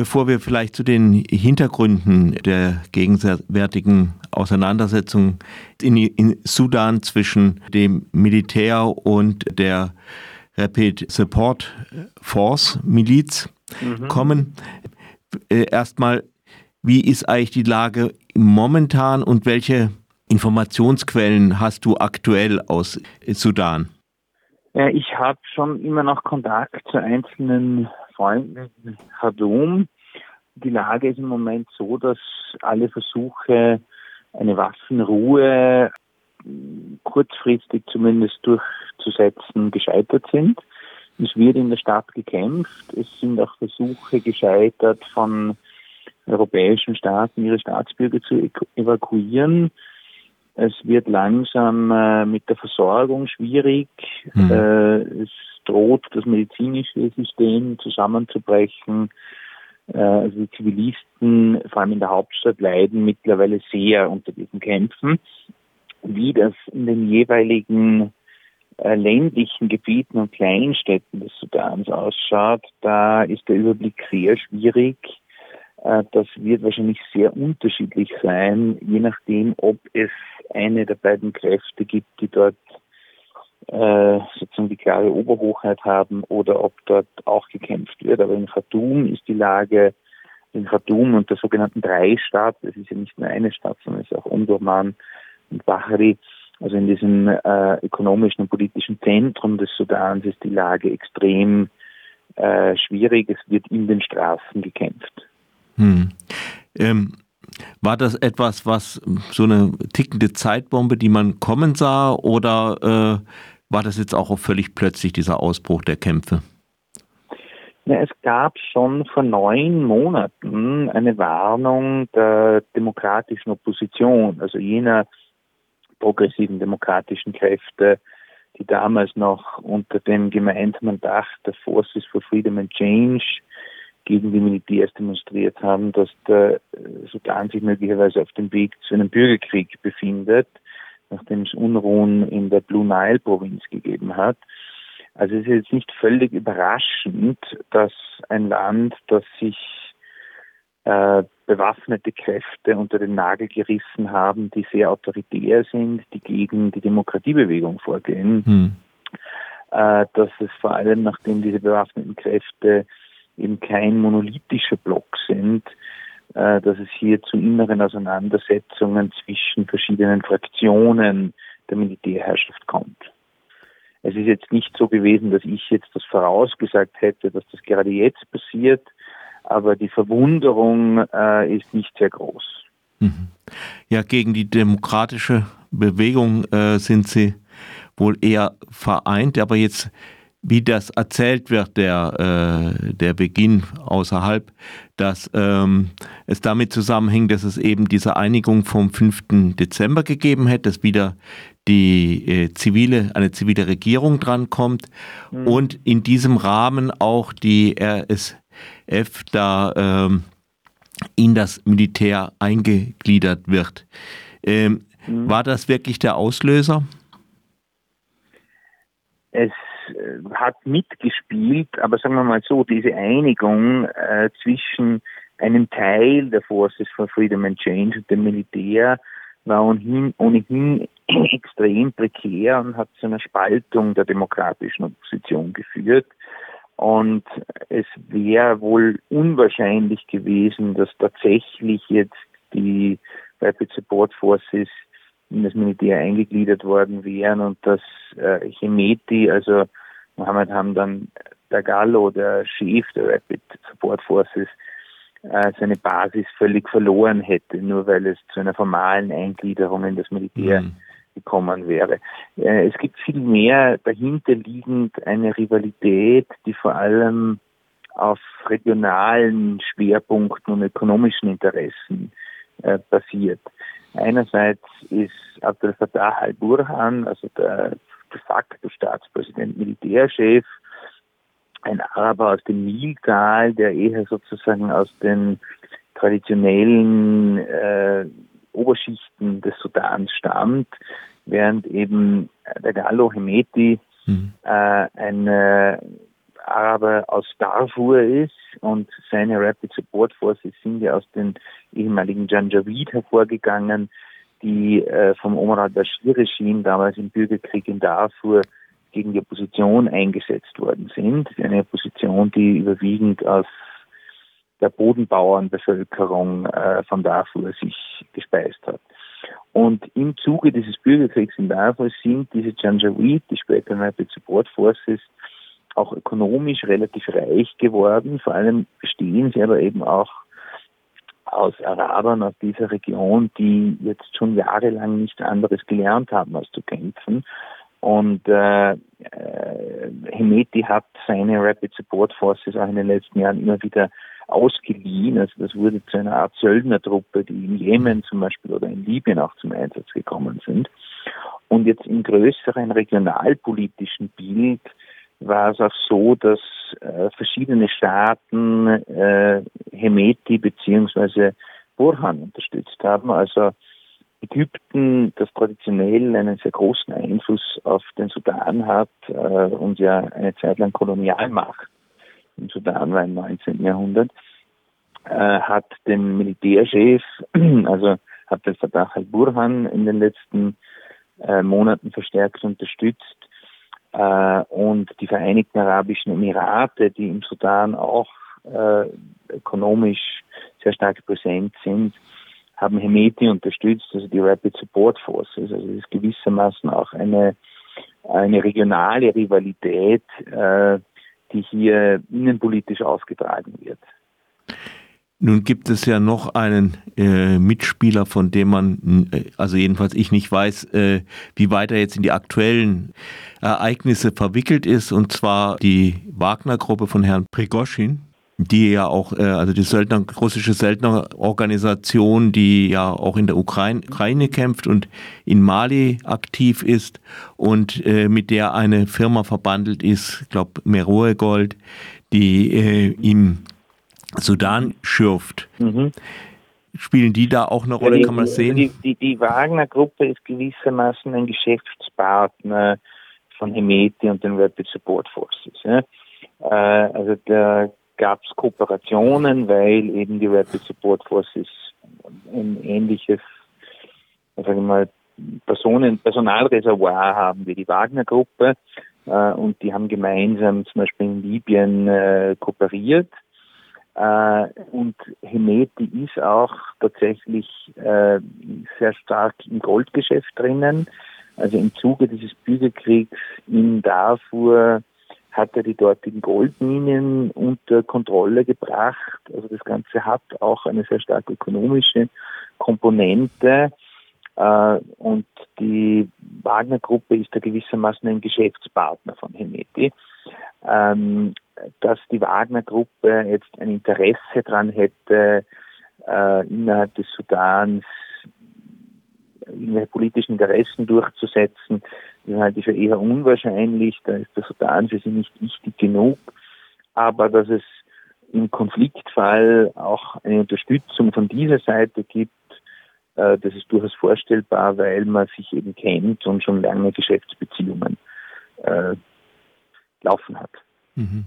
Bevor wir vielleicht zu den Hintergründen der gegenwärtigen Auseinandersetzung in, in Sudan zwischen dem Militär und der Rapid Support Force Miliz mhm. kommen, äh, erstmal, wie ist eigentlich die Lage momentan und welche Informationsquellen hast du aktuell aus Sudan? Ich habe schon immer noch Kontakt zu einzelnen Freunden in Khartoum. Die Lage ist im Moment so, dass alle Versuche, eine Waffenruhe kurzfristig zumindest durchzusetzen, gescheitert sind. Es wird in der Stadt gekämpft. Es sind auch Versuche gescheitert von europäischen Staaten, ihre Staatsbürger zu evakuieren. Es wird langsam äh, mit der Versorgung schwierig. Mhm. Äh, es droht das medizinische System zusammenzubrechen. Äh, also die Zivilisten, vor allem in der Hauptstadt, leiden mittlerweile sehr unter diesen Kämpfen. Wie das in den jeweiligen äh, ländlichen Gebieten und Kleinstädten des Sudans ausschaut, da ist der Überblick sehr schwierig. Äh, das wird wahrscheinlich sehr unterschiedlich sein, je nachdem, ob es eine der beiden Kräfte gibt, die dort äh, sozusagen die klare Oberhochheit haben oder ob dort auch gekämpft wird. Aber in Khartoum ist die Lage in Khartoum und der sogenannten Dreistadt, es ist ja nicht nur eine Stadt, sondern es ist auch Umdurman und Bahri, also in diesem äh, ökonomischen und politischen Zentrum des Sudans ist die Lage extrem äh, schwierig. Es wird in den Straßen gekämpft. Hm. Ähm, war das etwas, was so eine tickende Zeitbombe, die man kommen sah, oder äh, war das jetzt auch völlig plötzlich dieser Ausbruch der Kämpfe? Ja, es gab schon vor neun Monaten eine Warnung der demokratischen Opposition, also jener progressiven demokratischen Kräfte, die damals noch unter dem gemeinsamen Dach der Forces for Freedom and Change gegen die Militärs demonstriert haben, dass der Sudan sich möglicherweise auf dem Weg zu einem Bürgerkrieg befindet, nachdem es Unruhen in der Blue Nile Provinz gegeben hat. Also es ist jetzt nicht völlig überraschend, dass ein Land, das sich äh, bewaffnete Kräfte unter den Nagel gerissen haben, die sehr autoritär sind, die gegen die Demokratiebewegung vorgehen, hm. äh, dass es vor allem, nachdem diese bewaffneten Kräfte eben kein monolithischer Block sind, äh, dass es hier zu inneren Auseinandersetzungen zwischen verschiedenen Fraktionen der Militärherrschaft kommt. Es ist jetzt nicht so gewesen, dass ich jetzt das vorausgesagt hätte, dass das gerade jetzt passiert, aber die Verwunderung äh, ist nicht sehr groß. Mhm. Ja, gegen die demokratische Bewegung äh, sind Sie wohl eher vereint, aber jetzt wie das erzählt wird, der, äh, der Beginn außerhalb, dass ähm, es damit zusammenhängt, dass es eben diese Einigung vom 5. Dezember gegeben hätte, dass wieder die äh, zivile, eine zivile Regierung drankommt mhm. und in diesem Rahmen auch die RSF da ähm, in das Militär eingegliedert wird. Ähm, mhm. War das wirklich der Auslöser? Es hat mitgespielt, aber sagen wir mal so, diese Einigung äh, zwischen einem Teil der Forces for Freedom and Change und dem Militär war ohnehin, ohnehin extrem prekär und hat zu einer Spaltung der demokratischen Opposition geführt. Und es wäre wohl unwahrscheinlich gewesen, dass tatsächlich jetzt die Rapid Support Forces in das Militär eingegliedert worden wären und dass äh, Hemeti, also Mohammed Hamdan Dagalo, der Chef der Rapid Support Forces, äh, seine Basis völlig verloren hätte, nur weil es zu einer formalen Eingliederung in das Militär mhm. gekommen wäre. Äh, es gibt viel mehr dahinter liegend eine Rivalität, die vor allem auf regionalen Schwerpunkten und ökonomischen Interessen äh, basiert. Einerseits ist Abdel Fattah al-Burhan, also der de facto Staatspräsident, Militärchef, ein Araber aus dem Niltal, der eher sozusagen aus den traditionellen äh, Oberschichten des Sudans stammt, während eben der Gallo Hemeti mhm. äh, ein äh, aber aus Darfur ist und seine Rapid Support Forces sind ja aus den ehemaligen Janjaweed hervorgegangen, die äh, vom Omar al-Bashir-Regime damals im Bürgerkrieg in Darfur gegen die Opposition eingesetzt worden sind. Eine Opposition, die überwiegend aus der Bodenbauernbevölkerung äh, von Darfur sich gespeist hat. Und im Zuge dieses Bürgerkriegs in Darfur sind diese Janjaweed, die später Rapid Support Forces, auch ökonomisch relativ reich geworden. Vor allem bestehen sie aber eben auch aus Arabern aus dieser Region, die jetzt schon jahrelang nichts anderes gelernt haben, als zu kämpfen. Und äh, äh, Hemeti hat seine Rapid Support Forces auch in den letzten Jahren immer wieder ausgeliehen. Also das wurde zu einer Art Söldnertruppe, die in Jemen zum Beispiel oder in Libyen auch zum Einsatz gekommen sind. Und jetzt im größeren regionalpolitischen Bild war es auch so, dass äh, verschiedene Staaten äh, Hemeti beziehungsweise Burhan unterstützt haben. Also Ägypten, das traditionell einen sehr großen Einfluss auf den Sudan hat äh, und ja eine Zeit lang Kolonialmacht im Sudan war im 19. Jahrhundert, äh, hat den Militärchef, also hat den Fatah al-Burhan in den letzten äh, Monaten verstärkt unterstützt und die Vereinigten Arabischen Emirate, die im Sudan auch äh, ökonomisch sehr stark präsent sind, haben Hemeti unterstützt, also die Rapid Support Forces. Also es ist gewissermaßen auch eine, eine regionale Rivalität, äh, die hier innenpolitisch ausgetragen wird. Nun gibt es ja noch einen äh, Mitspieler, von dem man, äh, also jedenfalls ich nicht weiß, äh, wie weit er jetzt in die aktuellen Ereignisse verwickelt ist, und zwar die Wagner-Gruppe von Herrn Prigoschin die ja auch, äh, also die Söldner, russische Söldnerorganisation, die ja auch in der Ukraine, Ukraine kämpft und in Mali aktiv ist und äh, mit der eine Firma verbandelt ist, ich glaube Meroe Gold, die äh, im Sudan schürft. Mhm. Spielen die da auch eine Rolle, die, kann man das sehen? Die, die, die Wagner-Gruppe ist gewissermaßen ein Geschäftspartner von Hemeti und den Rapid Support Forces. Ja? Äh, also der gab es Kooperationen, weil eben die Rapid Support Forces ein ähnliches, sage ich mal, Personen, Personalreservoir haben wie die Wagner-Gruppe äh, und die haben gemeinsam zum Beispiel in Libyen äh, kooperiert. Äh, und Hemeti ist auch tatsächlich äh, sehr stark im Goldgeschäft drinnen. Also im Zuge dieses Bürgerkriegs in Darfur hat er die dortigen Goldminen unter Kontrolle gebracht. Also das Ganze hat auch eine sehr stark ökonomische Komponente. Äh, und die Wagner-Gruppe ist da gewissermaßen ein Geschäftspartner von Hemeti. Ähm, dass die Wagner-Gruppe jetzt ein Interesse daran hätte, äh, innerhalb des Sudans irgendwelche politischen Interessen durchzusetzen, das halte ich für eher unwahrscheinlich. Da ist der Sudan für sie nicht wichtig genug. Aber dass es im Konfliktfall auch eine Unterstützung von dieser Seite gibt, äh, das ist durchaus vorstellbar, weil man sich eben kennt und schon lange Geschäftsbeziehungen äh, laufen hat. Mhm.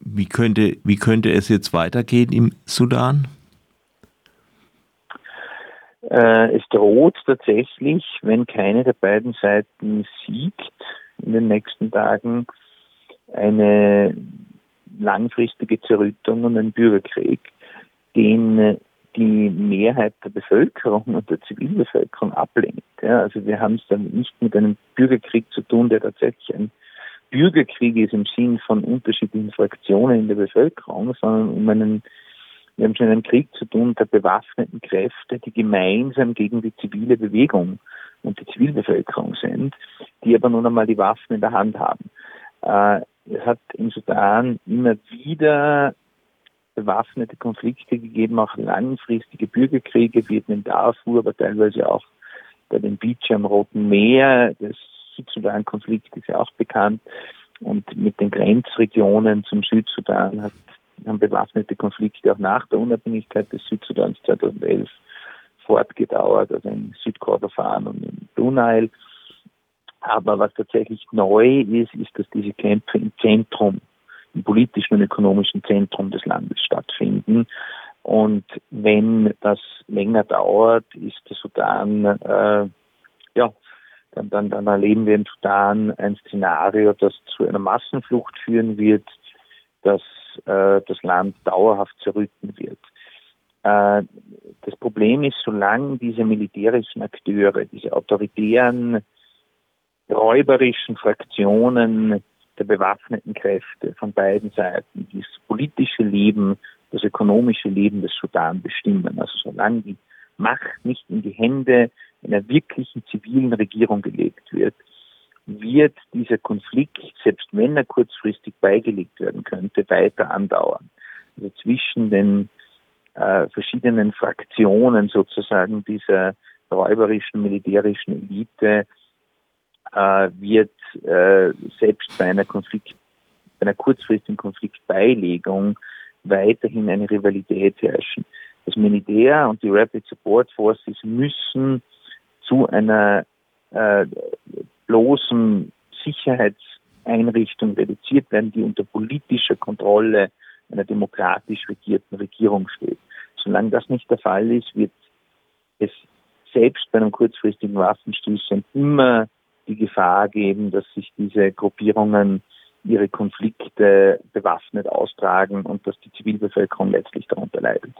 Wie könnte, wie könnte es jetzt weitergehen im Sudan? Äh, es droht tatsächlich, wenn keine der beiden Seiten siegt in den nächsten Tagen, eine langfristige Zerrüttung und ein Bürgerkrieg, den die Mehrheit der Bevölkerung und der Zivilbevölkerung ablehnt. Ja, also wir haben es dann nicht mit einem Bürgerkrieg zu tun, der tatsächlich ein Bürgerkrieg ist im Sinn von unterschiedlichen Fraktionen in der Bevölkerung, sondern um einen wir haben schon einen Krieg zu tun der bewaffneten Kräfte, die gemeinsam gegen die zivile Bewegung und die Zivilbevölkerung sind, die aber nun einmal die Waffen in der Hand haben. Äh, es hat im Sudan immer wieder bewaffnete Konflikte gegeben, auch langfristige Bürgerkriege, in Darfur, aber teilweise auch bei den Beach am Roten Meer. Das Südsudan-Konflikt ist ja auch bekannt. Und mit den Grenzregionen zum Südsudan hat haben bewaffnete Konflikte auch nach der Unabhängigkeit des Südsudans 2011 fortgedauert, also in Südkordofan und in Brunei. Aber was tatsächlich neu ist, ist, dass diese Kämpfe im Zentrum im politischen und ökonomischen Zentrum des Landes stattfinden. Und wenn das länger dauert, ist der Sudan, äh, ja, dann, dann, dann erleben wir im Sudan ein Szenario, das zu einer Massenflucht führen wird, das äh, das Land dauerhaft zerrütten wird. Äh, das Problem ist, solange diese militärischen Akteure, diese autoritären, räuberischen Fraktionen der bewaffneten Kräfte von beiden Seiten das politische Leben, das ökonomische Leben des Sudan bestimmen. Also solange die Macht nicht in die Hände einer wirklichen zivilen Regierung gelegt wird, wird dieser Konflikt, selbst wenn er kurzfristig beigelegt werden könnte, weiter andauern. Also zwischen den äh, verschiedenen Fraktionen sozusagen dieser räuberischen militärischen Elite äh, wird äh, selbst bei einer Konflikt, bei einer kurzfristigen Konfliktbeilegung weiterhin eine Rivalität herrschen. Das Militär und die Rapid Support Forces müssen zu einer äh, bloßen Sicherheitseinrichtung reduziert werden, die unter politischer Kontrolle einer demokratisch regierten Regierung steht. Solange das nicht der Fall ist, wird es selbst bei einem kurzfristigen Waffenstillstand immer die Gefahr geben, dass sich diese Gruppierungen ihre Konflikte bewaffnet austragen und dass die Zivilbevölkerung letztlich darunter leidet.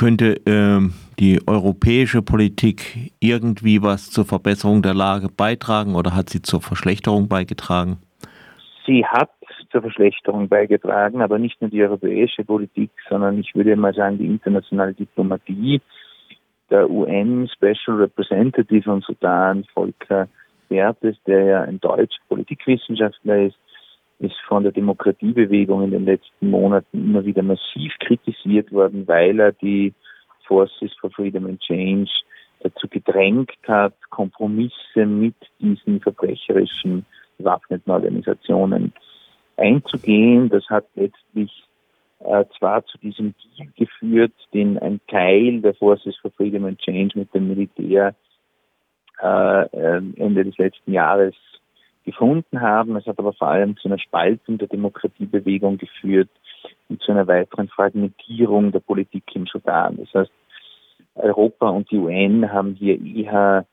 Könnte äh, die europäische Politik irgendwie was zur Verbesserung der Lage beitragen oder hat sie zur Verschlechterung beigetragen? Sie hat zur Verschlechterung beigetragen, aber nicht nur die europäische Politik, sondern ich würde mal sagen, die internationale Diplomatie. Der UN Special Representative von Sudan, Volker Bertes, der ja ein deutscher Politikwissenschaftler ist, ist von der Demokratiebewegung in den letzten Monaten immer wieder massiv kritisiert worden, weil er die Forces for Freedom and Change dazu gedrängt hat, Kompromisse mit diesen verbrecherischen bewaffneten Organisationen einzugehen. Das hat letztlich äh, zwar zu diesem Deal geführt, den ein Teil der Forces for Freedom and Change mit dem Militär äh, ähm, Ende des letzten Jahres gefunden haben. Es hat aber vor allem zu einer Spaltung der Demokratiebewegung geführt und zu einer weiteren Fragmentierung der Politik im Sudan. Das heißt, Europa und die UN haben hier eher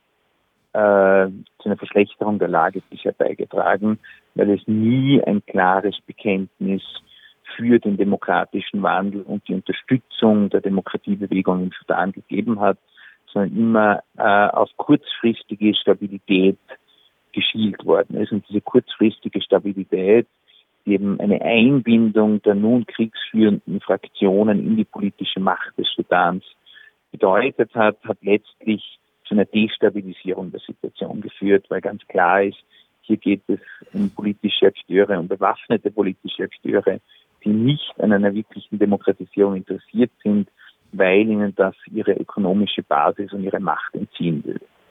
äh, zu einer Verschlechterung der Lage bisher beigetragen, weil es nie ein klares Bekenntnis für den demokratischen Wandel und die Unterstützung der Demokratiebewegung im Sudan gegeben hat, sondern immer äh, auf kurzfristige Stabilität geschielt worden ist. Und diese kurzfristige Stabilität, die eben eine Einbindung der nun kriegsführenden Fraktionen in die politische Macht des Sudans bedeutet hat, hat letztlich zu einer Destabilisierung der Situation geführt, weil ganz klar ist, hier geht es um politische Akteure, um bewaffnete politische Akteure, die nicht an einer wirklichen Demokratisierung interessiert sind, weil ihnen das ihre ökonomische Basis und ihre Macht entziehen will.